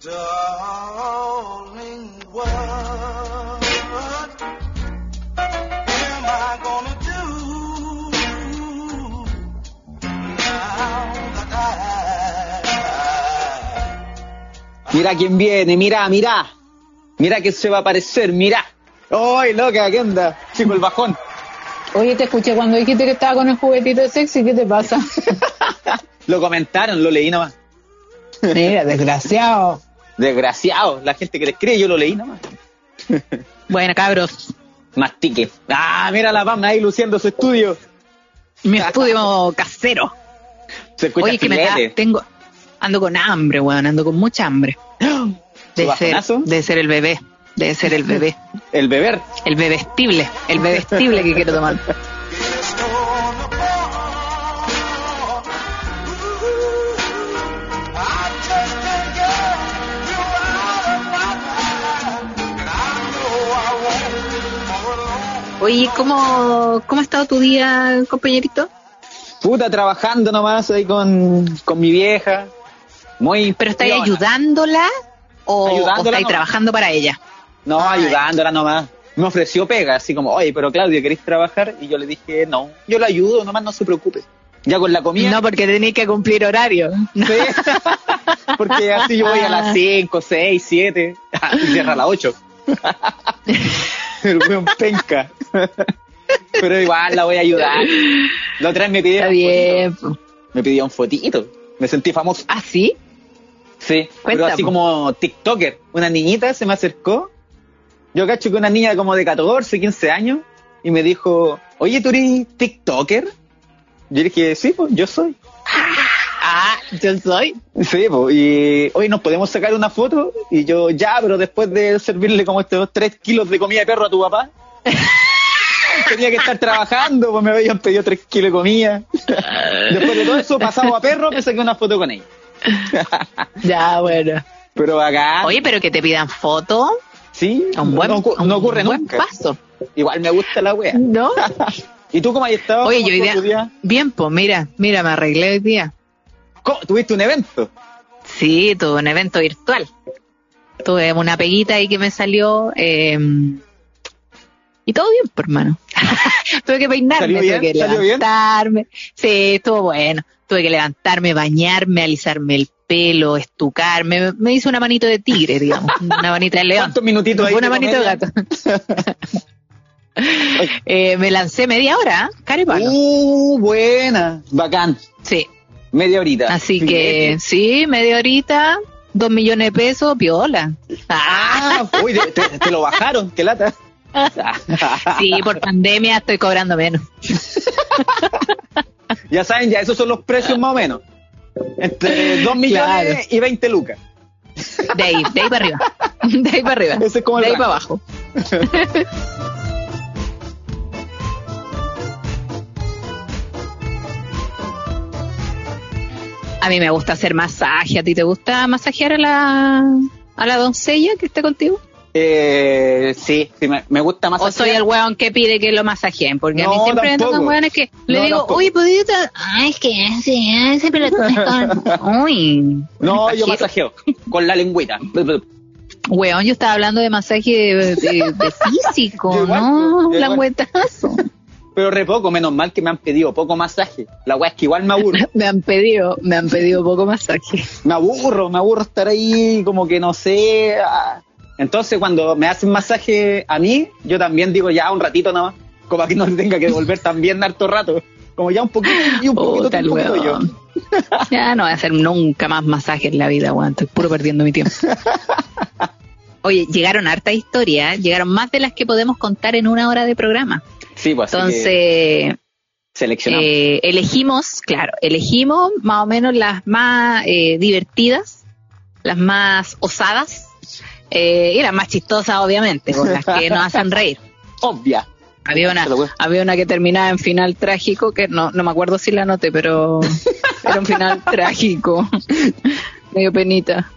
Darling, what am I gonna do now that I Mira quién viene, mira, mira. Mira que se va a aparecer, mira. ¡Ay, loca! ¿Qué onda? Chico, el bajón. Oye, te escuché cuando dijiste que estaba con el juguetito de sexy, ¿qué te pasa? Lo comentaron, lo leí nomás. Mira, desgraciado. Desgraciado, la gente que le escribe, yo lo leí nomás. Bueno, cabros, Mastique. Ah, mira la Pam ahí luciendo su estudio. mi estudio casero. Se escucha Oye, que me da, tengo, ando con hambre, weón, ando con mucha hambre. Debe ser, debe ser el bebé, debe ser el bebé, El beber. el bebestible, el bebestible que quiero tomar. Oye, ¿cómo, cómo ha estado tu día, compañerito? Puta, trabajando nomás ahí con, con mi vieja. Muy. ¿Pero estáis piona. ayudándola o, o Ayudándola estáis nomás. trabajando para ella? No, Ay. ayudándola nomás. Me ofreció pega, así como, oye, pero Claudio, ¿queréis trabajar? Y yo le dije, no, yo la ayudo, nomás no se preocupe. Ya con la comida. No, porque tenéis que cumplir horario. Sí. Porque así yo voy a las 5, 6, 7 y cierra a las 8. El weón penca. Pero igual la voy a ayudar. La otra vez me pidió Está bien. fotito. Me pidió un fotito. Me sentí famoso. ¿Ah, sí? Sí, pero Cuenta, así como TikToker. Una niñita se me acercó. Yo cacho que una niña como de 14, 15 años. Y me dijo, oye, ¿tú eres TikToker? Yo le dije, sí, pues yo soy. Ah, yo soy. Sí, pues, y hoy nos podemos sacar una foto y yo ya, pero después de servirle como estos tres kilos de comida de perro a tu papá, tenía que estar trabajando, pues me habían pedido tres kilos de comida. Después de todo eso, pasado a perro, me saqué una foto con ella. Ya, bueno. Pero acá, Oye, pero que te pidan foto, sí, un buen, no, un no ocurre buen nunca. paso. Igual me gusta la wea. ¿No? ¿Y tú cómo has estado? Oye, ¿Cómo yo hoy día? bien, pues mira, mira, me arreglé hoy día. ¿Tuviste un evento? Sí, tuve un evento virtual. Tuve una peguita ahí que me salió. eh, y todo bien, por hermano. tuve que peinarme, ¿Salió tuve bien? que ¿Salió bien? levantarme. Sí, estuvo bueno. Tuve que levantarme, bañarme, alisarme el pelo, estucarme. Me, hice una manito de tigre, digamos. Una manita de león. ¿Cuántos minutitos ahí una manito de gato. Eh, me lancé media hora, ¿eh? Uh, buena. Bacán. Sí, Media horita. así que sí, media horita, dos millones de pesos, piola. Ah, uy, te, te- te lo bajaron, qué lata. Sí, por pandemia estoy cobrando menos. Ya saben, ya esos son los precios más o menos. Entre 2 millones Claro. y 20 lucas. De ahí, de ahí para arriba. De ahí para arriba. Ese es como el de ahí rango. para abajo. A mí me gusta hacer masaje. ¿A ti te gusta masajear a la, a la doncella que esté contigo? Eh, sí, sí, me, me gusta más. ¿O soy el weón que pide que lo masajeen? Porque a mí siempre me tocan weones que le No, digo, tampoco. oye, ¿podría estar? Ay, es que siempre lo tomes con... Uy. No, yo masajeo con la lengüita. Weón, yo estaba hablando de masaje de, de- de físico, ¿no? huetazo. Pero re poco, menos mal que me han pedido poco masaje. La weá es que igual me aburro. Me han pedido, me han pedido poco masaje. me aburro, me aburro estar ahí como que no sé. ah. Entonces cuando me hacen masaje a mí, yo también digo ya un ratito nada más, como que no tenga que volver también harto rato. Como ya un poquito y un poquito, el un poquito yo. Ya no voy a hacer nunca más masaje en la vida, weón. Estoy puro perdiendo mi tiempo. Oye, llegaron harta historia, llegaron más de las que podemos contar en una hora de programa. Sí, pues Entonces, seleccionamos. eh, elegimos, claro, elegimos más o menos las más eh, divertidas, las más osadas, eh, y las más chistosas, obviamente, con las que nos hacen reír. Obvia. Había una, había una que terminaba en final trágico, que no, no me acuerdo si la anoté, pero era un final trágico. Medio penita.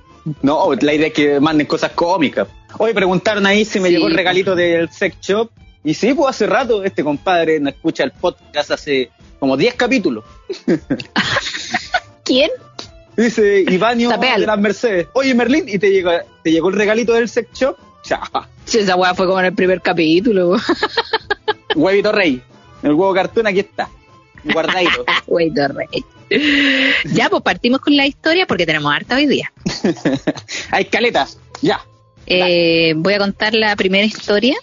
No, la idea es que manden cosas cómicas. Hoy preguntaron ahí si me Sí. llegó el regalito del sex shop. Y sí, pues hace rato este compadre no escucha el podcast hace como 10 capítulos. ¿Quién? Dice Ivanio Tapealo. de las Mercedes. Oye, Merlín, y te llegó, te llegó el regalito del sex shop. Ya, Sí, esa weá fue como en el primer capítulo. huevito rey. El huevo cartón aquí está. Guardadito. Wey, rey. Ya, pues partimos con la historia porque tenemos harta hoy día. Hay caletas. Ya. Eh, voy a contar la primera historia.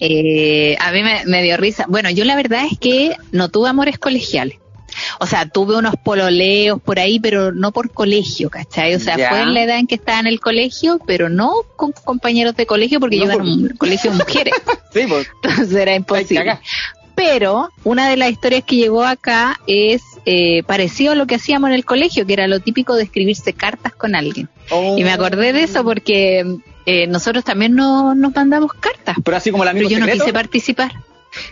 Eh, a mí me, me dio risa. Bueno, yo la verdad es que no tuve amores colegiales. O sea, tuve unos pololeos por ahí, pero no por colegio, ¿cachai? O sea, Ya. fue en la edad en que estaba en el colegio, pero no con compañeros de colegio porque No, yo en un colegio de mujeres. Sí, pues. Entonces era imposible. Pero una de las historias que llegó acá es eh, parecido a lo que hacíamos en el colegio, que era lo típico de escribirse cartas con alguien. Oh. Y me acordé de eso porque eh, nosotros también no, nos mandamos cartas, Pero así como el amigo pero yo no quise participar.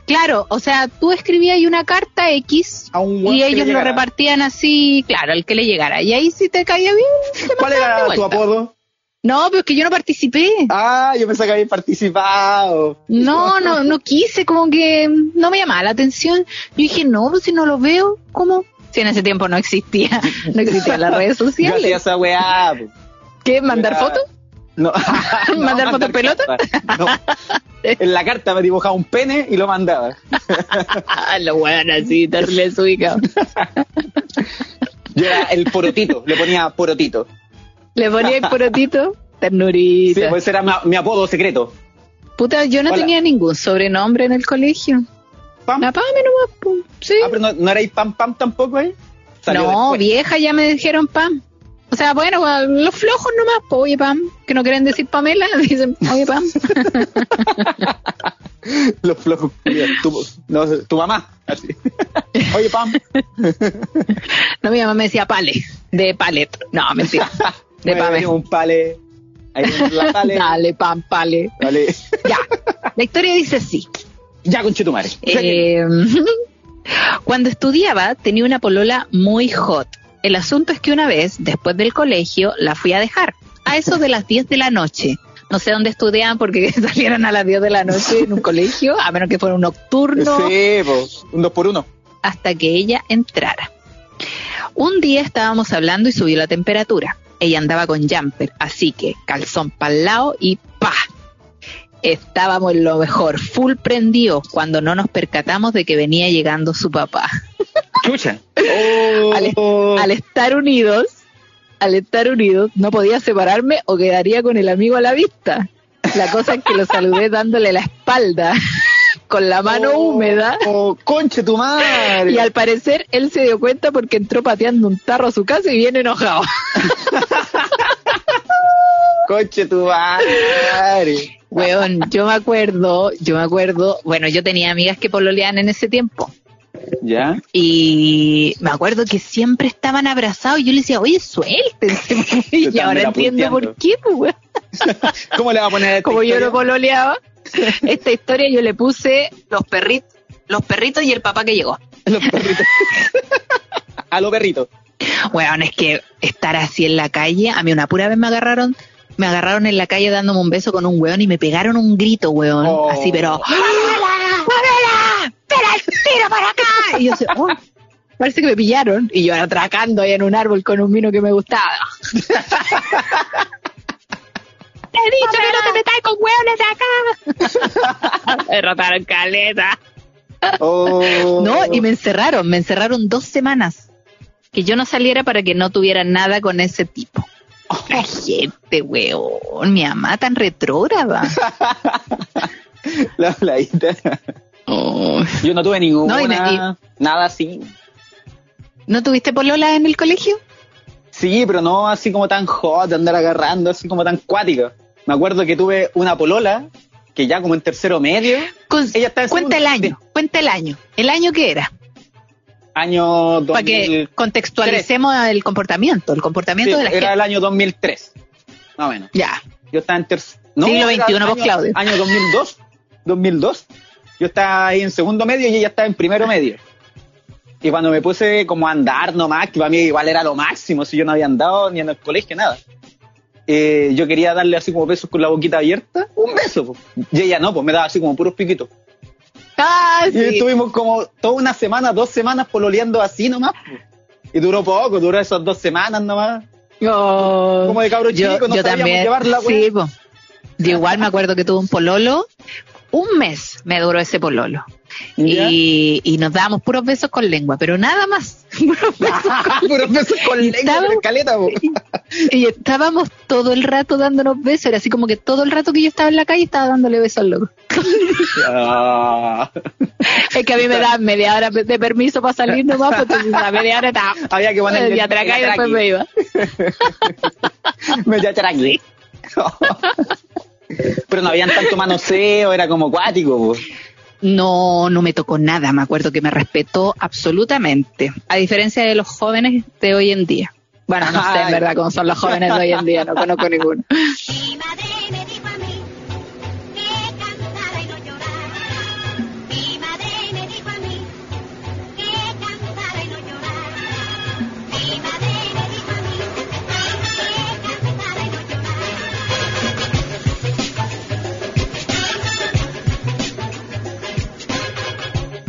Claro, o sea, tú escribías una carta X a un weón y ellos lo repartían así, claro, al que le llegara. Y ahí si te caía bien. te ¿Cuál era tu apodo? No, pero es que yo no participé. Ah, yo pensaba que había participado. No, no, no quise, como que no me llamaba la atención. Yo dije, no, pues si no lo veo, ¿cómo? Si en ese tiempo no existía, no existían las redes Yo hacía sociales. esa weá. po. ¿Qué? ¿Mandar fotos? No. No, ¿Mandar fotos pelota? carta. No. En la carta me dibujaba un pene y lo mandaba. Ah, lo bueno, así, terrible ubicado. Yo era el porotito, le ponía porotito. Le ponía el porotito, Sí, ternurita. pues ese era mi, mi apodo secreto. Puta, yo no Hola. tenía ningún sobrenombre en el colegio. Pam. La Pame nomás, po. sí. Ah, pero no, no erais pam pam tampoco ahí. Salió No, vieja, ya me dijeron Pam. O sea, bueno, los flojos nomás, po, oye Pam, que no quieren decir Pamela, dicen, oye Pam. Los flojos. Tu, no, tu mamá. Así. Oye, Pam. No, mi mamá me decía Pale, de Palet. No, mentira. De Pame. Un pale. Ahí la pale. Dale, Pam, Pale. Ya, la historia dice así. Ya, conchetumare. Eh, cuando estudiaba tenía una polola muy hot. El asunto es que una vez, después del colegio, la fui a dejar. A eso de las 10 de la noche. No sé dónde estudiaban porque salieran a las 10 de la noche en un colegio, a menos que fuera un nocturno, Sí, pues, un dos por uno. hasta que ella entrara. Un día estábamos hablando y subió la temperatura. Ella andaba con jumper, así que calzón pa'l lado y ¡pa! Estábamos en lo mejor, full prendidos, cuando no nos percatamos de que venía llegando su papá. Chucha. Oh. Al, al estar unidos, al estar unidos, no podía separarme o quedaría con el amigo a la vista. La cosa es que lo saludé dándole la espalda, con la mano Oh, húmeda. Oh, conche tu madre. Y al parecer él se dio cuenta porque entró pateando un tarro a su casa y viene enojado. Conche tu madre. Weón, yo me acuerdo, yo me acuerdo, bueno, yo tenía amigas que pololeaban en ese tiempo. ¿Ya? Y me acuerdo que siempre estaban abrazados y yo le decía, oye, suéltense. y ahora entiendo por qué, pues. ¿Cómo le va a poner a esta Como yo no pololeaba, esta historia yo le puse los perritos, los perritos y el papá que llegó. Los perritos. a los perritos. Weón, es que estar así en la calle, a mí una pura vez me agarraron, me agarraron en la calle dándome un beso con un weón y me pegaron un grito, weón. Oh. Así, pero. ¡Pamela! ¡Espera el tiro para acá! Y yo sé, oh, parece que me pillaron. Y yo atracando ahí en un árbol con un vino que me gustaba. Te he dicho que no te metas con hueones de acá. me rotaron caleta. Oh. No, y me encerraron, me encerraron dos semanas. Que yo no saliera para que no tuviera nada con ese tipo. La gente, weón, mi mamá tan retrógrada. La playita. Oh. Yo no tuve ninguna. No, Nada así. ¿No tuviste polola en el colegio? Sí, pero no así como tan hot, de andar agarrando, así como tan cuática. Me acuerdo que tuve una polola que ya como en tercero medio, Con- Ella está en cuenta el año, cuenta el año. ¿El año que era? año Para que 2000. contextualicemos el comportamiento, el comportamiento sí, de la era gente. el año 2003. Más o menos. Ya. Yo estaba en tercero. Siglo XXI, vos, Claudio. Año 2002. 2002. Yo estaba ahí en segundo medio y ella estaba en primero medio. Y cuando me puse como a andar nomás, que para mí igual era lo máximo, si yo no había andado ni en el colegio, nada. Eh, yo quería darle así como besos con la boquita abierta, un beso. po. Y ella no, pues me daba así como puros piquitos. Ah, Y estuvimos como toda una semana, dos semanas pololeando así nomás. po. Y duró poco, duró esas dos semanas nomás. Oh, Como de cabro yo, chico, no yo sabíamos también. llevar la sí, po. Yo igual me acuerdo que tuve un pololo. Un mes me duró ese pololo. Y, y nos dábamos puros besos con lengua, pero nada más. Puros besos con Puros besos con Y lengua, caleta, po. Y estábamos todo el rato dándonos besos. Era así como que todo el rato que yo estaba en la calle estaba dándole besos al loco. Ah. Es que a mí me daban media hora de permiso para salir nomás, pues entonces la media hora estaba Había que ponerle y después me iba. Me atraqui. Pero no habían tanto manoseo, era como cuático. po. No, no me tocó nada. Me acuerdo que me respetó absolutamente. A diferencia de los jóvenes de hoy en día. Bueno, no sé en verdad cómo son los jóvenes de hoy en día, no conozco ninguno.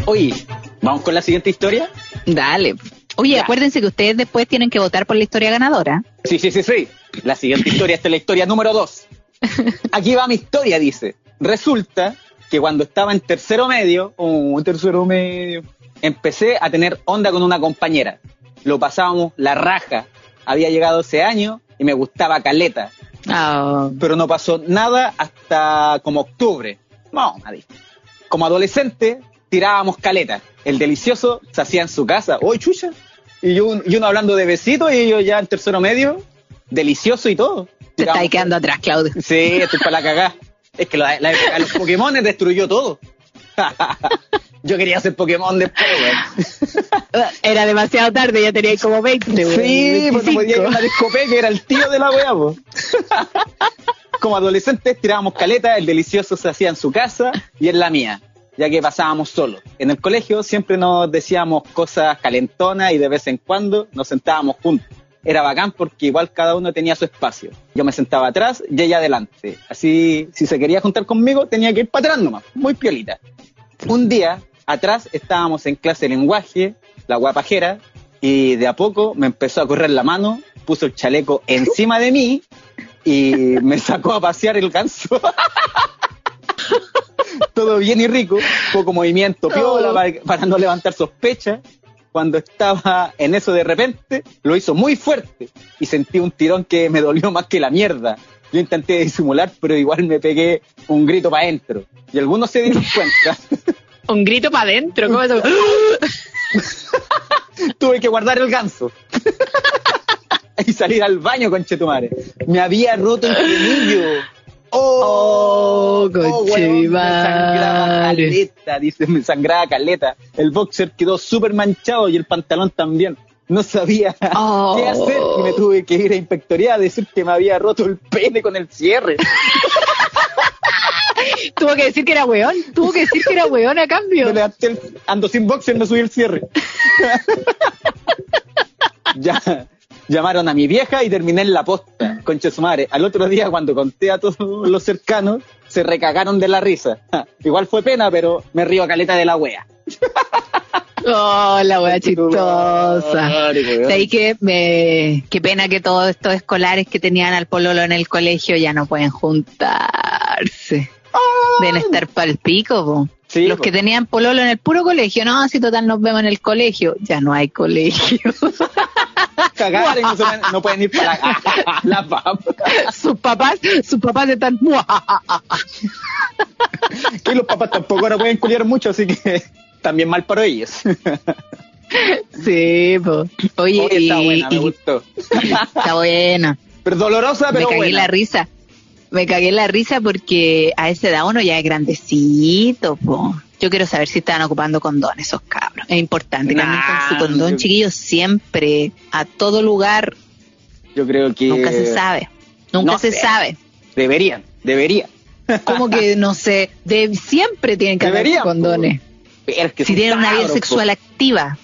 Oye, ¿vamos con la siguiente historia? Dale. Oye, Ya. acuérdense que ustedes después tienen que votar por la historia ganadora. Sí, sí, sí, sí. La siguiente historia, esta es la historia número dos. Aquí va mi historia, dice. Resulta que cuando estaba en tercero medio, oh, tercero medio, empecé a tener onda con una compañera. Lo pasábamos la raja. Había llegado ese año y me gustaba caleta. Ah, Pero no pasó nada hasta como octubre. No, nadie. Como adolescente, tirábamos caleta. El delicioso se hacía en su casa. ¡Uy, chucha! Y, yo, y uno hablando de besitos y yo ya en tercero medio, delicioso y todo. te está Tirábamos- ahí quedando atrás, Claudio. Sí, estoy para la cagá. Es que la, la época de los Pokémon destruyó todo. yo quería ser Pokémon después, weón. Era demasiado tarde, ya tenía como 20. güey, Sí, 25. podía ir a una discoteca, era el tío de la weá. Como adolescentes tirábamos caleta, el delicioso se hacía en su casa y en la mía, ya que pasábamos solos. En el colegio siempre nos decíamos cosas calentonas y de vez en cuando nos sentábamos juntos. Era bacán porque igual cada uno tenía su espacio. Yo me sentaba atrás y ella adelante. Así, si se quería juntar conmigo, tenía que ir para atrás nomás, muy piolita. Un día, atrás estábamos en clase de lenguaje, la guapajera, y de a poco me empezó a correr la mano, puso el chaleco encima de mí y me sacó a pasear el ganso. Todo bien y rico, poco movimiento piola para, para no levantar sospechas. Cuando estaba en eso de repente, lo hizo muy fuerte y sentí un tirón que me dolió más que la mierda. Yo intenté disimular, pero igual me pegué un grito para adentro. Y algunos se dieron cuenta. Un grito para adentro, ¿cómo eso? tuve que guardar el ganso. y salir al baño, conchetumare. Me había roto el frenillo. Oh, weón, mi Me sangraba caleta, dice, me sangraba caleta. El boxer quedó súper manchado y el pantalón también. No sabía Oh. qué hacer y me tuve que ir a inspectoría a decir que me había roto el pene con el cierre. Tuvo que decir que era weón. Tuvo que decir que era weón a cambio. ando sin boxer, me subí el cierre. ya, llamaron a mi vieja y terminé en la posta, concha su madre. Al otro día, cuando conté a todos los cercanos, se recagaron de la risa. Igual fue pena, pero me río a caleta de la wea. Oh, la wea chistosa. Sabí que me, qué pena que todos estos escolares que tenían al pololo en el colegio ya no pueden juntarse. Deben estar pa'l pico, po. Sí, Los po. que tenían pololo en el puro colegio, no, si total nos vemos en el colegio, ya no hay colegio. Cagaron y no, se pueden- no pueden ir para la, la papa. sus papás, sus papás están Y los papás tampoco ahora pueden culiar mucho, así que también mal para ellos. Sí, po. Oye, Oye, está y- buena, me y- gustó. está buena. Pero dolorosa, Me pero cagué buena. la risa. Me cagué la risa porque a esa edad uno ya es grandecito, po. Yo quiero saber si estaban ocupando condones esos cabros. Es importante que anden con su Nah, condón, yo- chiquillos, siempre, a todo lugar. Yo creo que... Nunca se sabe. Nunca no se sé. sabe. Deberían, deberían. Como que, no sé, de, siempre tienen que con condones. Que Si tienen una vida cabros, sexual activa,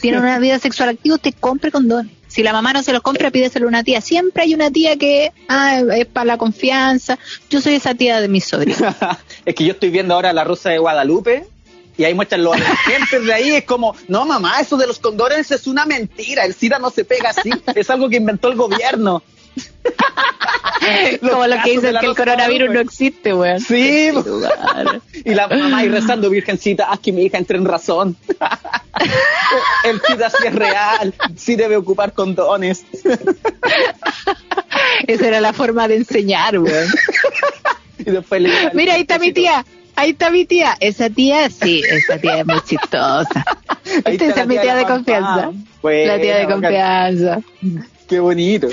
tienen una vida sexual activa, usted compre condones. Si la mamá no se los compra, pídeselo a una tía. Siempre hay una tía que ah, es para la confianza. Yo soy esa tía de mis sobrinos. es que yo estoy viendo ahora La Rosa de Guadalupe Y ahí muestran los adolescentes de ahí, es como, no mamá, eso de los condores es una mentira, el SIDA no se pega así, es algo que inventó el gobierno. Como lo que dicen que el coronavirus no existe, weón. Sí, lugar. y la mamá ahí rezando, virgencita, haz que mi hija entre en razón. el SIDA sí es real, sí debe ocupar condones. Esa era la forma de enseñar, weón. Y después le Mira, ahí está mi tía. Ahí está mi tía. Esa tía, sí, esa tía es muy chistosa. Esta es mi tía de confianza. La tía de confianza. Qué bonito.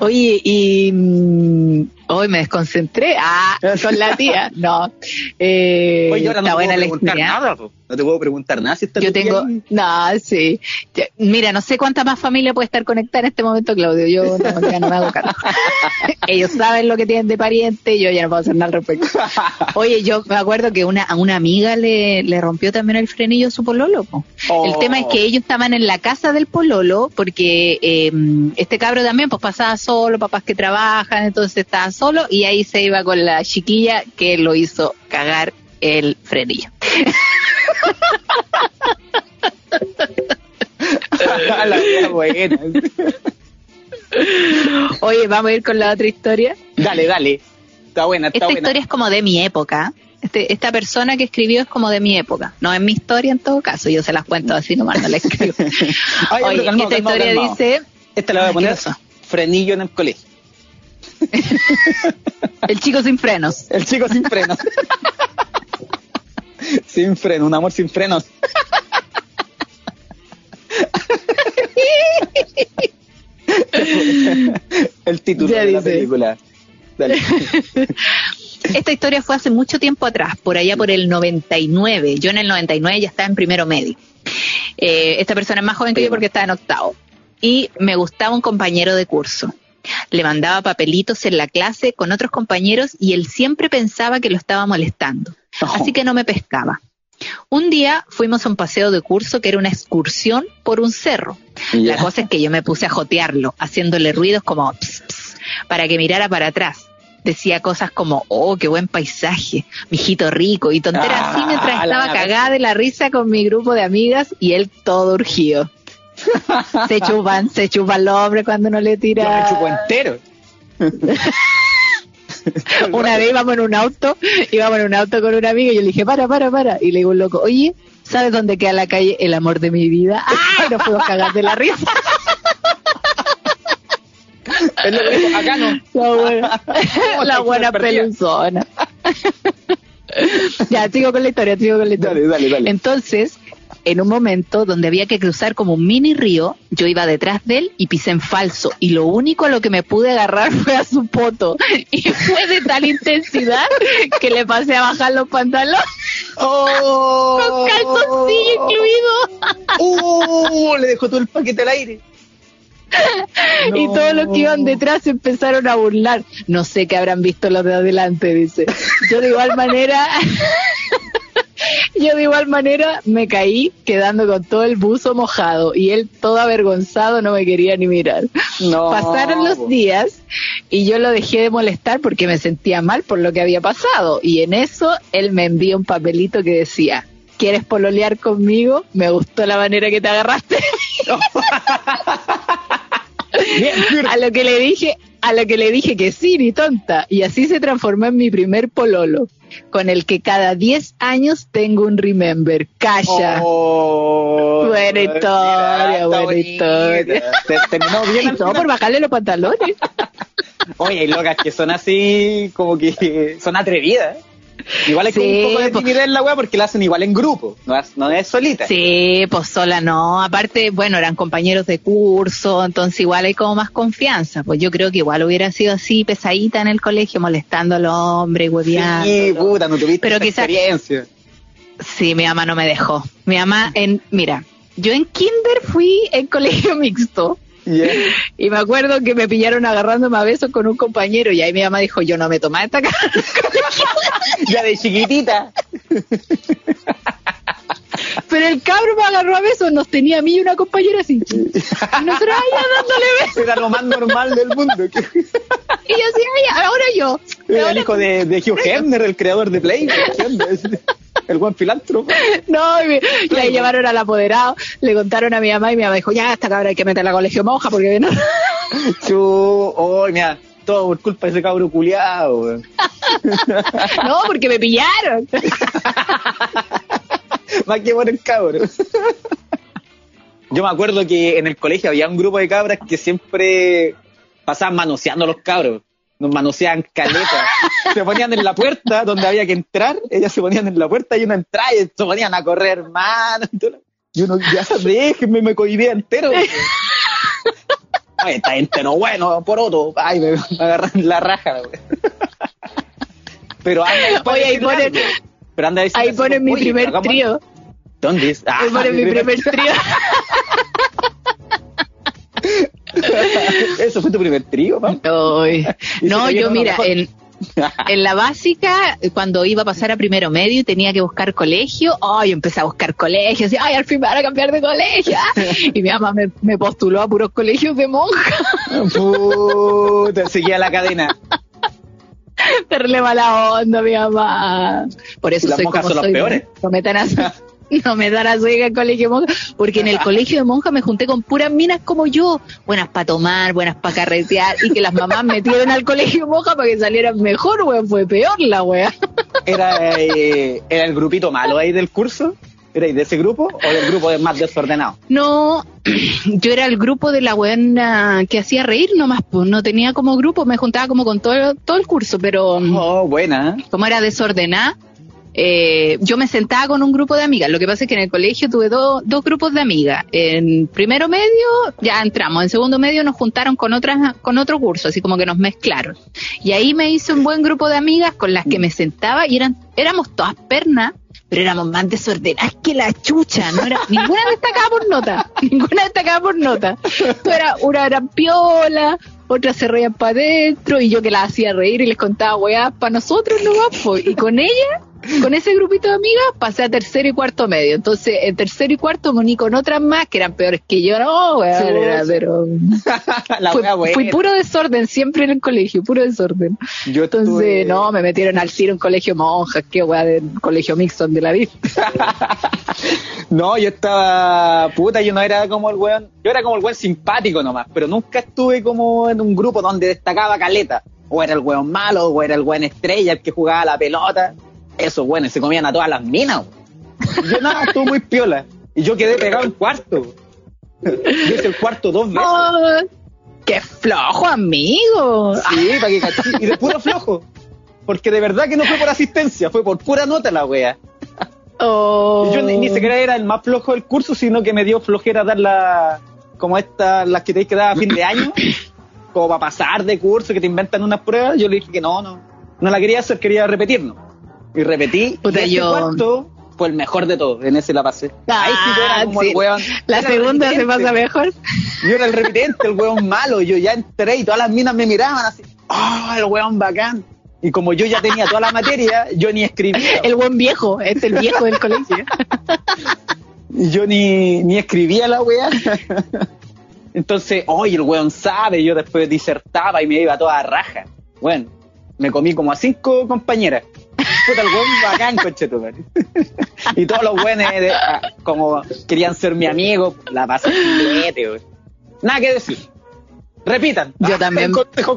Oye, y mm, hoy me desconcentré. Ah, con la tía. No. Eh, Oye, ahora no está buena puedo la nada. No te puedo preguntar nada si está Yo tengo, no, sí. Mira, no sé cuánta más familia puede estar conectada en este momento, Claudio. Yo no, ya no me hago cargo. Ellos saben lo que tienen de pariente y yo ya no puedo hacer nada al respecto. Oye, yo me acuerdo que una, a una amiga le, le rompió también el frenillo a su pololo. po. Oh. El tema es que ellos estaban en la casa del pololo porque eh, este cabro también pues pasaba solo, papás que trabajan, entonces estaba solo y ahí se iba con la chiquilla que lo hizo cagar el frenillo. la wea buena. Oye, vamos a ir con la otra historia. Dale, dale. Está buena, está Esta buena. historia es como de mi época. Este- esta persona que escribió es como de mi época. No es mi historia en todo caso. Yo se las cuento así nomás, no la escribo. Oye, calmado, esta calmado, historia calmado. dice... Esta la voy a Ay, ¿qué poner frenillo en el colegio. El chico sin frenos. El chico sin frenos. sin freno, un amor sin frenos. el título Ya de la película. Dale. Esta historia fue hace mucho tiempo atrás, por allá por el 99. Yo en el 99 ya estaba en primero medio. Eh, esta persona es más joven que yo porque estaba en octavo. Y me gustaba un compañero de curso. Le mandaba papelitos en la clase con otros compañeros y él siempre pensaba que lo estaba molestando. Así que no me pescaba. Un día fuimos a un paseo de curso que era una excursión por un cerro. La cosa es que yo me puse a jotearlo, haciéndole ruidos como ps, ps, para que mirara para atrás. Decía cosas como, oh, qué buen paisaje, mijito rico, y tonteras Ah, así mientras la estaba cagada de la risa con mi grupo de amigas y él todo urgido. se chupan, se chupan los hombres cuando no le Yo tira. me chupo entero. Una vez íbamos en un auto, íbamos en un auto con un amigo y yo le dije, para, para, para. Y le digo, un loco, oye, ¿sabes dónde queda la calle El Amor de mi vida? ¡Ay! Nos fuimos cagar de la risa. Es lo que dijo, acá no. La buena, la buena peluzona. ya, sigo con la historia, sigo con la historia. Dale, dale, dale. Entonces, en un momento donde había que cruzar como un mini río, yo iba detrás de él y pisé en falso. Y lo único a lo que me pude agarrar fue a su poto. Y fue de tal intensidad que le pasé a bajar los pantalones ¡Oh! con calzoncillo incluido. ¡Uh! Le dejó todo el paquete al aire. Y todos los que iban detrás se empezaron a burlar. No sé qué habrán visto los de adelante, dice. Yo de igual manera, yo de igual manera me caí quedando con todo el buzo mojado y él todo avergonzado no me quería ni mirar. No. Pasaron los días y yo lo dejé de molestar porque me sentía mal por lo que había pasado. Y en eso él me envió un papelito que decía, ¿quieres pololear conmigo? Me gustó la manera que te agarraste. A lo que le dije, a lo que le dije que sí, ni tonta. Y así se transformó en mi primer pololo, con el que cada 10 años tengo un remember. Calla. Oh, Buena historia, buena bonita. historia. Te- terminó bien. Y al todo por bajarle los pantalones. Oye, hay locas que son así, como que son atrevidas. Igual hay Sí, un poco de timidez la weá porque la hacen igual en grupo, no es, no es solita. Sí, pues sola no. Aparte, bueno, eran compañeros de curso, entonces igual hay como más confianza. Pues yo creo que igual hubiera sido así, pesadita en el colegio, molestando a los hombres, hueveando. Sí, puta, no tuviste Pero esa quizás- experiencia. Sí, mi mamá no me dejó. Mi mamá, en, mira, yo en kinder fui en colegio mixto. Y me acuerdo que me pillaron agarrándome a besos con un compañero y ahí mi mamá dijo, yo no me tomaba esta cara. Ya de chiquitita. Pero el cabro me agarró a besos, nos tenía a mí y una compañera así. Y nosotros allá dándole besos. Era lo más normal del mundo. Y yo así, "Ay, ahora yo. Era el Ahora hijo de, de Hugh Hefner, el creador de Play. El buen filántropo. No, y, me- y ahí llevaron al apoderado, le contaron a mi mamá y mi mamá dijo, ya, esta cabra hay que meterla a colegio monja porque no. Chu, oh, mira, todo por culpa de ese cabro culiado. No, porque me pillaron. Más que por el cabro. Yo me acuerdo que en el colegio había un grupo de cabras que siempre pasaban manoseando a los cabros. Nos manoseaban caletas. Se ponían en la puerta donde había que entrar. Ellas se ponían en la puerta y uno entraba y se ponían a correr, hermano. Y uno, ya déjenme, me cohibía entero. Ay, está entero, bueno, por otro. Ay, me, me agarran la raja, güey. Pero anda Oye, ahí ponen-. Pero anda Ahí ponen mi "Oye, primer trío. ¿Dónde es? Ah, Ahí ponen mi primer trío. Eso fue tu primer trío, papá. No, te yo mira, en, en la básica, cuando iba a pasar a primero medio y tenía que buscar colegio, ay, yo empecé a buscar colegios, y ay, al fin me van a cambiar de colegio. ah. Y mi mamá me, me postuló a puros colegios de monjas. Puta, seguía la cadena. Darle mala onda, mi mamá. Por eso Y las soy monjas como son las soy. peores. No me tan así. No me dan así en el colegio de monjas, porque en el colegio de monjas me junté con puras minas como yo, buenas para tomar, buenas para carretear, y que las mamás metieron al colegio de monjas para que salieran mejor, weón, fue peor la wea. ¿Era, eh, ¿Era el grupito malo ahí del curso? ¿Era de ese grupo o del grupo de más desordenado? No, yo era el grupo de la buena que hacía reír nomás, pues no tenía como grupo, me juntaba como con todo, todo el curso, pero Oh, buena. como era desordenada, eh, yo me sentaba con un grupo de amigas. Lo que pasa es que en el colegio tuve dos dos grupos de amigas. En primero medio ya entramos, en segundo medio nos juntaron con otras con otro curso, así como que nos mezclaron. Y ahí me hice un buen grupo de amigas con las que me sentaba y eran éramos todas pernas, pero éramos más desordenadas que la chucha. No era ninguna destacaba por nota, ninguna destacaba por nota. Era, una eran piola, otras se reían para adentro y yo que las hacía reír y les contaba weá para nosotros nomás, po. y con ella, con ese grupito de amigas, pasé a tercero y cuarto medio. Entonces, en tercero y cuarto me uní con otras más que eran peores que yo, no, weá, Sí, era, sí. pero la fue, fui puro desorden siempre en el colegio, puro desorden. Yo Entonces, no, me metieron al tiro en colegio monjas, qué weá de colegio mixto de la vida. No, yo estaba puta, yo no era como el weón, yo era como el weón simpático nomás, pero nunca estuve como en un grupo donde destacaba caleta. O era el weón malo, o era el weón estrella, el que jugaba la pelota. Esos weones se comían a todas las minas. Yo nada, estuve muy piola. Y yo quedé pegado en cuarto. Yo hice el cuarto dos veces. Oh, ¡Qué flojo, amigo! Sí, para que cachí. Y de puro flojo. Porque de verdad que no fue por asistencia, fue por pura nota la wea. Oh. Yo ni, ni siquiera era el más flojo del curso, sino que me dio flojera dar la, como estas, las que tenéis que dar a fin de año, como para pasar de curso, que te inventan unas pruebas. Yo le dije que no, no, no la quería hacer, quería repetirnos. Y repetí. Puta, y yo- cuarto fue el mejor de todos, en ese la pasé. Ahí sí yo era como Ah, sí. el weón. La segunda se pasa mejor. Yo era el repitente, el weón malo. Yo ya entré y todas las minas me miraban así. ¡Oh, el weón bacán! Y como yo ya tenía toda la materia, yo ni escribía. El buen viejo, este es el viejo del colegio. Yo ni, ni escribía la weá. Entonces, oye, el weón sabe, yo después disertaba y me iba toda raja. Bueno, me comí como a cinco compañeras. Puta, el weón bacán, conchetumare. y todos los de- ah, como querían ser mi amigo, la pasé filete. Nada que decir. Repitan. Yo Ah, también,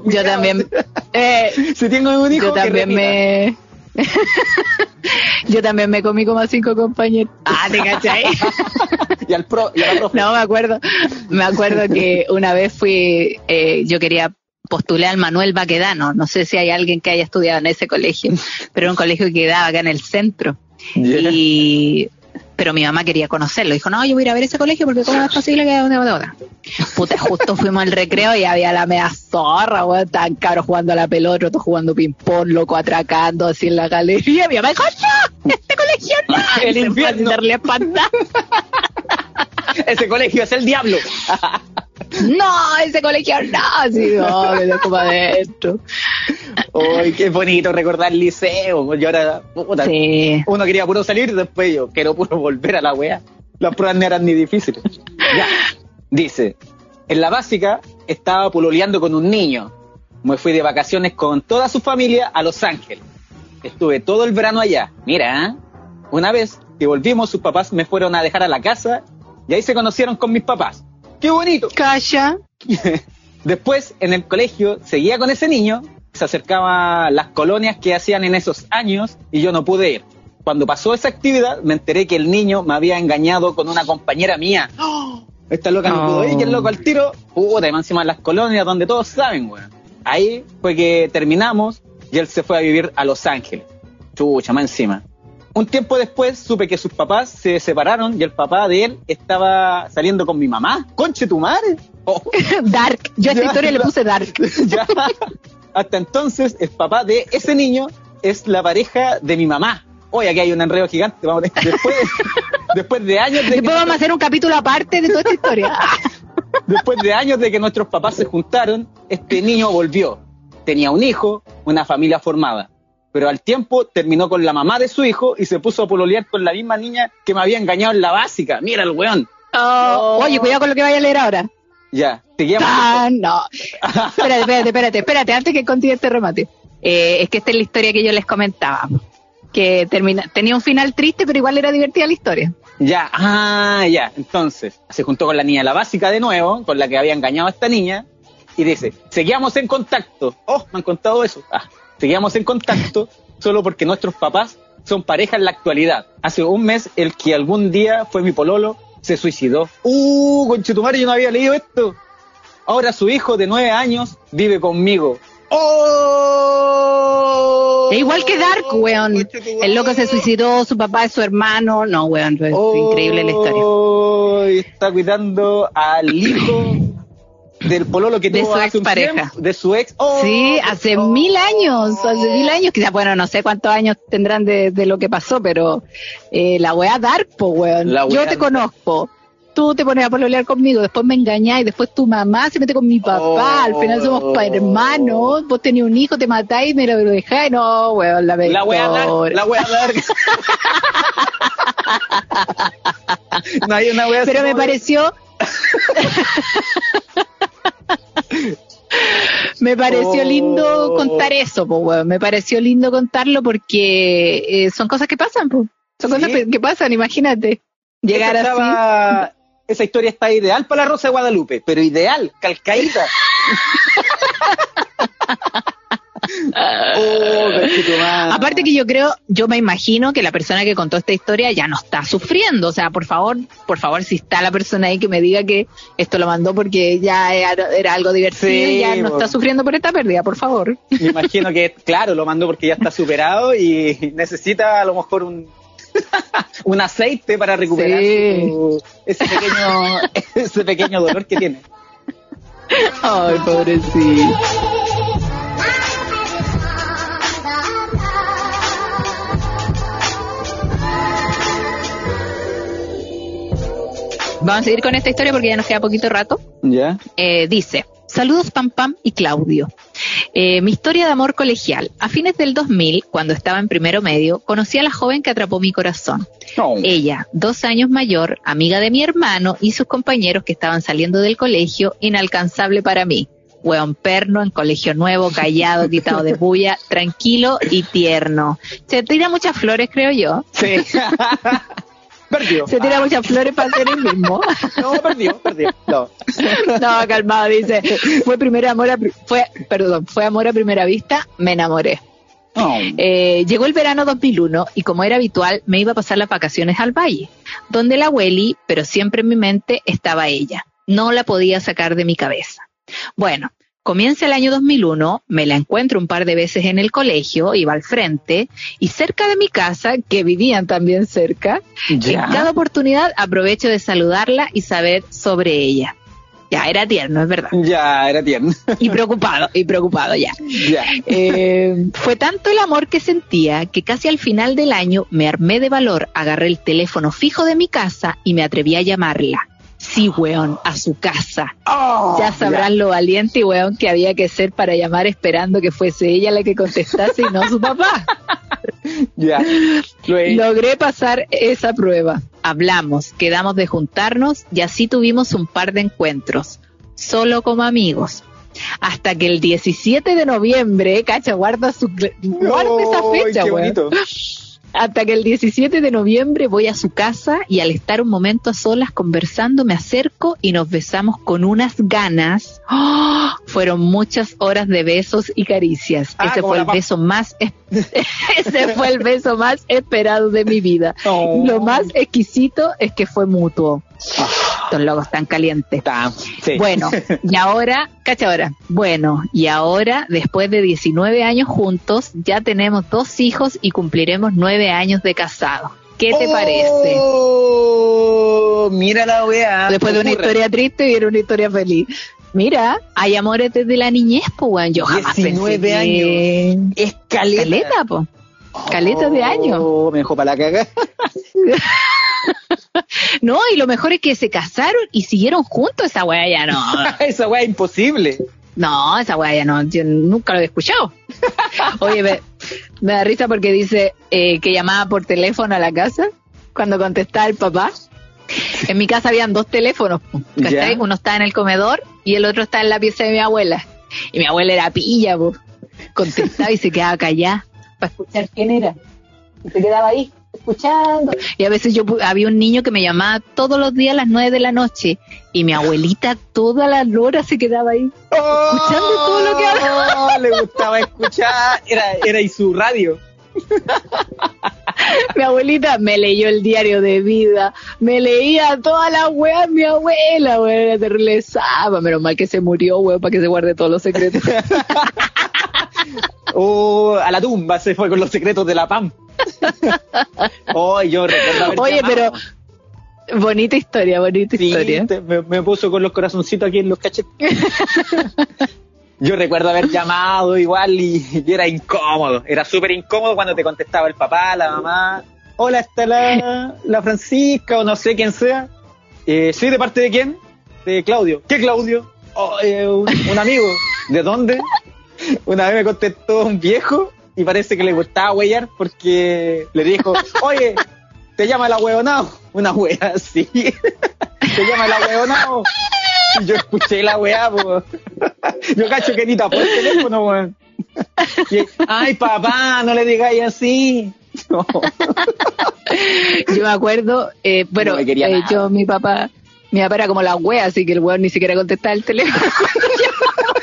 yo también, eh, Si tengo un hijo, yo también me, yo también me comí como a cinco compañeros. Ah, ¿te cachai? Y al pro, y a la profe. No, me acuerdo, me acuerdo que una vez fui, eh, yo quería postular al Manuel Baquedano, no sé si hay alguien que haya estudiado en ese colegio, pero era un colegio que quedaba acá en el centro. Y pero mi mamá quería conocerlo. Dijo, no, yo voy a ir a ver ese colegio porque cómo es posible que una otra. Puta, justo fuimos al recreo y había la media zorra, weón, tan cabros jugando a la pelota, otros jugando ping-pong, loco, atracando así en la galería. Mi mamá dijo, no, este colegio no. El infierno. Ese colegio es el diablo. No, ese colegio no. Así, no, me dejó para adentro. Uy, qué bonito recordar el liceo. Y ahora, puta, Sí. uno quería puro salir, después yo quiero puro volver a la wea. Las pruebas no eran ni difíciles. Ya. Dice, en la básica estaba pololeando con un niño. Me fui de vacaciones con toda su familia a Los Ángeles. Estuve todo el verano allá. Mira, ¿eh? Una vez que volvimos, sus papás me fueron a dejar a la casa y ahí se conocieron con mis papás. ¡Qué bonito! Calla. Después, en el colegio, seguía con ese niño, se acercaba a las colonias que hacían en esos años y yo no pude ir. Cuando pasó esa actividad, me enteré que el niño me había engañado con una compañera mía. Esta loca no, No. pudo ir, y el loco al tiro, puta, y más encima en las colonias donde todos saben, weón. Ahí fue que terminamos y él se fue a vivir a Los Ángeles. Chucha, más encima. Un tiempo después supe que sus papás se separaron y el papá de él estaba saliendo con mi mamá. ¡Conche tu madre! Oh. Dark. Yo a esta Ya, historia le puse Dark. Ya. Hasta entonces, el papá de ese niño es la pareja de mi mamá. Hoy aquí hay un enredo gigante. Vamos después, después de años de que Después vamos a hacer un capítulo aparte de toda esta historia. Después de años de que nuestros papás se juntaron, este niño volvió. Tenía un hijo, una familia formada. Pero al tiempo terminó con la mamá de su hijo y se puso a pololear con la misma niña que me había engañado en la básica. Mira el weón. Oh, Oye, cuidado con lo que vaya a leer ahora. Ya, seguíamos. Ah, no. Espérate, espérate, espérate, espérate, antes que continúe este remate. Eh, es que esta es la historia que yo les comentaba. Que termina, tenía un final triste, pero igual era divertida la historia. Ya, ah, ya. Entonces, se juntó con la niña la básica de nuevo, con la que había engañado a esta niña, y dice, seguíamos en contacto. Oh, me han contado eso. Ah, seguíamos en contacto solo porque nuestros papás son pareja en la actualidad. Hace un mes, el que algún día fue mi pololo se suicidó. Uh, conchetumare, yo no había leído esto. Ahora su hijo de nueve años vive conmigo. ¡Oh! Es igual que Dark, weón. Conchetumare. El loco se suicidó, su papá es su hermano. No, weón, es Oh, increíble la historia. está cuidando al hijo del pololo que De tuvo su hace expareja. tiempo, de su ex. Oh, Sí, hace oh. mil años, hace mil años, quizás, bueno, no sé cuántos años tendrán de, de lo que pasó, pero eh, la weá Dark, po, weón. La Yo weá te Dark. conozco, tú te pones a pololear conmigo, después me engañás y después tu mamá se mete con mi papá, Oh. al final somos pa- hermanos, vos tenés un hijo, te matáis me lo dejáis, no, weón, la La wea dar, historia. la wea dar. no hay una wea Pero me pareció... Me pareció Oh. lindo contar eso, po, weón. Me pareció lindo contarlo porque eh, son cosas que pasan, po. Son Sí. cosas que- pasan, imagínate. Llegar esa así. Esa historia está ideal para la Rosa de Guadalupe, pero ideal, calcaíta. oh. Aparte que yo creo, yo me imagino que la persona que contó esta historia ya no está sufriendo. O sea, por favor, por favor, si está la persona ahí que me diga que esto lo mandó porque ya era, era algo divertido Sí, y ya no está sufriendo por esta pérdida, por favor. Me imagino que, claro, lo mandó porque ya está superado y necesita a lo mejor un, un aceite para recuperar Sí. su- ese, pequeño, ese pequeño dolor que tiene. Ay, pobrecito. Vamos a seguir con esta historia porque ya nos queda poquito rato. ¿Ya? Eh, dice, saludos Pam Pam y Claudio. Eh, mi historia de amor colegial. A fines del 2000, cuando estaba en primero medio, conocí a la joven que atrapó mi corazón. No. Ella, dos años mayor, amiga de mi hermano y sus compañeros que estaban saliendo del colegio, inalcanzable para mí. Hueón perno, en colegio nuevo, callado, quitado de bulla, tranquilo y tierno. Se tira muchas flores, creo yo. Sí. perdió. Se tira muchas flores para ser el mismo. No, perdió, perdió. No. No, calmado, dice. Fue primer amor a, fue, perdón, fue amor a primera vista, me enamoré. No. Eh, llegó el verano 2001 y como era habitual, me iba a pasar las vacaciones al valle, donde la abueli, pero siempre en mi mente, estaba ella. No la podía sacar de mi cabeza. Bueno, comienza el año 2001, me la encuentro un par de veces en el colegio, iba al frente, y cerca de mi casa, que vivían también cerca, en cada oportunidad aprovecho de saludarla y saber sobre ella. Ya, era tierno, es verdad. Ya, era tierno. Y preocupado, y preocupado ya. Ya. Eh, fue tanto el amor que sentía que casi al final del año me armé de valor, agarré el teléfono fijo de mi casa y me atreví a llamarla. Sí, weón, a su casa. Oh, ya sabrán lo valiente y weón que había que ser para llamar esperando que fuese ella la que contestase y no su papá. Ya. Logré pasar esa prueba. Hablamos, quedamos de juntarnos y así tuvimos un par de encuentros, solo como amigos. Hasta que el 17 de noviembre, cacha, guarda su guarda esa fecha, qué weón. bonito. Hasta que el 17 de noviembre voy a su casa y al estar un momento a solas conversando me acerco y nos besamos con unas ganas. ¡Oh! Fueron muchas horas de besos y caricias. Ah, Ese fue el beso más es- ese fue el beso más esperado de mi vida. Oh. Lo más exquisito es que fue mutuo. Estos locos están calientes. Sí. Bueno, y ahora, cacha ahora, bueno, y ahora, después de 19 años juntos, ya tenemos dos hijos y cumpliremos nueve años de casado. ¿Qué te parece? Oh, Mira la weá. Después de una Ocurre. historia triste viene una historia feliz. Mira, hay amores desde la niñez, pues. Yo jamás 19 pensé que- años. Escaleta. Caleta, pues. Caleta de años. Oh, me dejó para la caga. No, y lo mejor es que se casaron y siguieron juntos. Esa weá ya no. Esa weá es imposible. No, esa weá ya no, yo nunca lo he escuchado. Oye, me, me da risa porque dice eh, que llamaba por teléfono a la casa cuando contestaba el papá. En mi casa habían dos teléfonos. Uno estaba en el comedor y el otro estaba en la pieza de mi abuela. Y mi abuela era pilla, po. contestaba y se quedaba callada para escuchar quién era. Y se quedaba ahí, escuchando. Y a veces yo pu- había un niño que me llamaba todos los días a las nueve de la noche y mi abuelita todas las horas se quedaba ahí. Escuchando todo lo que hablaba. Le gustaba escuchar. Era, era y su radio. Mi abuelita me leyó el diario de vida, me leía todas las weas mi abuela, weón, era terrible saba, menos mal que se murió, weón, para que se guarde todos los secretos. Oh, a la tumba se fue con los secretos de la PAM. Oh, yo recuerdo Oye, llamado. pero bonita historia, bonita Sí, historia. te- me, me puso con los corazoncitos aquí en los cachetes. Yo recuerdo haber llamado igual y, y era incómodo. Era súper incómodo cuando te contestaba el papá, la mamá. Hola, está la, la Francisca o no sé quién sea. Eh, ¿Sí de parte de quién? De Claudio. ¿Qué Claudio? "Oh, eh, un, un amigo. ¿De dónde? Una vez me contestó un viejo y parece que le gustaba huellar porque le dijo, oye, te llama la huevonao. Una wea así. te llama la huevonao. Y yo escuché la weá, po. Yo cacho que ni tapó el teléfono, weón. Ay, papá, no le digáis así. No. Yo me acuerdo, eh, bueno, No eh, yo, mi papá, mi papá era como la wea, así que el weón ni siquiera contestaba el teléfono.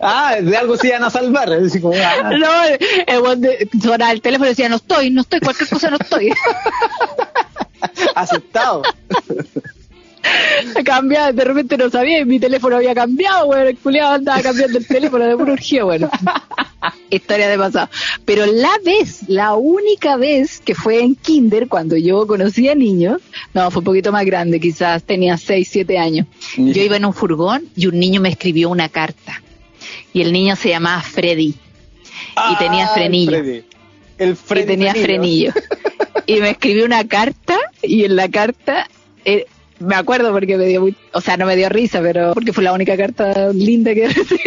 Ah, de algo se iban a salvar. Así como, ah. No, el sonaba teléfono y decía, no estoy, no estoy, cualquier cosa no estoy. asustado. Cambiaba, de repente no sabía y mi teléfono había cambiado, bueno, el culiado andaba cambiando el teléfono de pura urgía, bueno. Historia de pasado. Pero la vez, la única vez que fue en kinder, cuando yo conocí a niños, no, fue un poquito más grande, quizás tenía 6, 7 años. Yo iba en un furgón y un niño me escribió una carta. Y el niño se llamaba Freddy. Y tenía Ah, frenillo. El Freddy. El Freddy y tenía frenillo. y me escribió una carta y en la carta, eh, me acuerdo porque me dio, muy- o sea, no me dio risa, pero porque fue la única carta linda que recibí.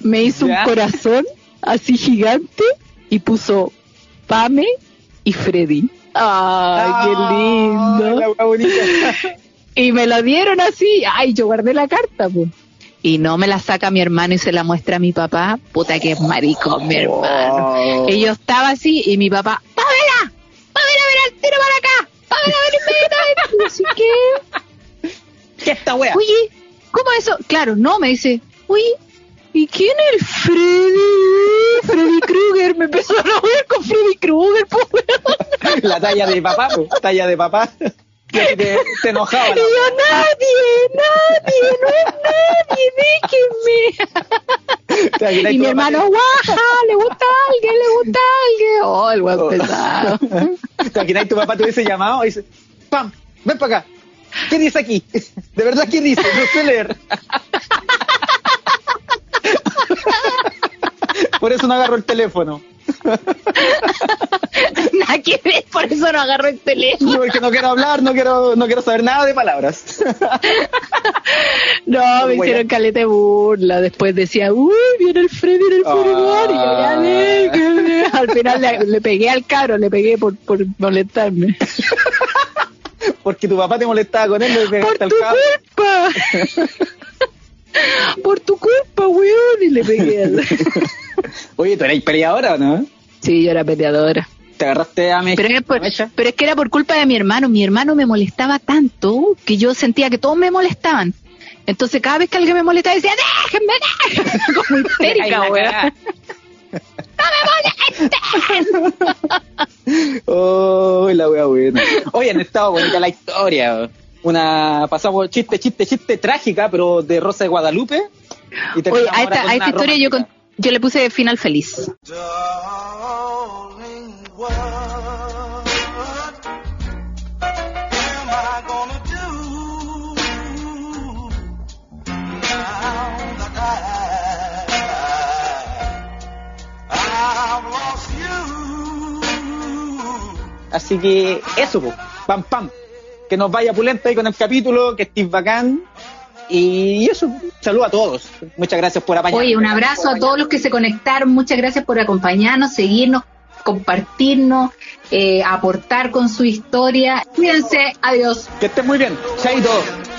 me hizo Ya. un corazón así gigante y puso Pame y Freddy. Ay, qué Ah, lindo. la. Y me lo dieron así. Ay, yo guardé la carta, pues. Y no me la saca mi hermano y se la muestra a mi papá. Puta que es maricón, mi hermano. Oh. Y yo estaba así y mi papá, ¡Pamela! ¡Pamela, ven al tiro para acá! ¡Pamela, ven inmediatamente! Así que, ¿Qué esta wea? oye, ¿cómo eso? Claro, no, me dice, oye, ¿y quién es el Freddy? Freddy Krueger, me empezó a ver con Freddy Krueger, po, weón. La talla de papá. Talla de papá. Y así te, te enojaba. Y yo, nadie, nadie, no es nadie, déjenme. Te Y mi hermano, guaja, le gusta a alguien, le gusta a alguien. Oh, el weón Oh. pesado. ¿Te imaginas tu papá te hubiese llamado y dice, Pam, ven para acá. ¿Qué dice aquí? De verdad, ¿qué dice? No sé leer. Por eso no agarro el teléfono. Nada que ver, por eso no agarro el teléfono. Porque no quiero hablar, no quiero, no quiero saber nada de palabras. No, me hicieron caleta de burla. Después decía, uy, viene el Freddy en el Ah. furgón. Y ya déjame. Al final le, le pegué al caro, le pegué por, por molestarme. Porque tu papá te molestaba con él, le Por pegaste al tu cabo. culpa. Por tu culpa, weón. Y le pegué al... Oye, ¿tú eres peleadora o no? Sí, yo era peleadora. Te agarraste a Mecha. Pero es, por- pero es que era por culpa de mi hermano. Mi hermano me molestaba tanto que yo sentía que todos me molestaban. Entonces cada vez que alguien me molestaba decía, déjenme, déjenme. Como histérica, la weón. cagá. Oh, la wea buena. Oye, han estado bonita la historia. Una pasamos chiste, chiste, chiste trágica, pero de Rosa de Guadalupe. Y Oye, a esta, a historia yo, con- yo le puse final feliz. Así que eso, pam, pam. Que nos vaya pulento ahí con el capítulo, que estés bacán. Y eso, saludo a todos. Muchas gracias por apañarnos. Oye, un abrazo a todos los que se conectaron. Muchas gracias por acompañarnos, seguirnos, compartirnos, eh, aportar con su historia. Cuídense. Adiós. Que estén muy bien. Chaito.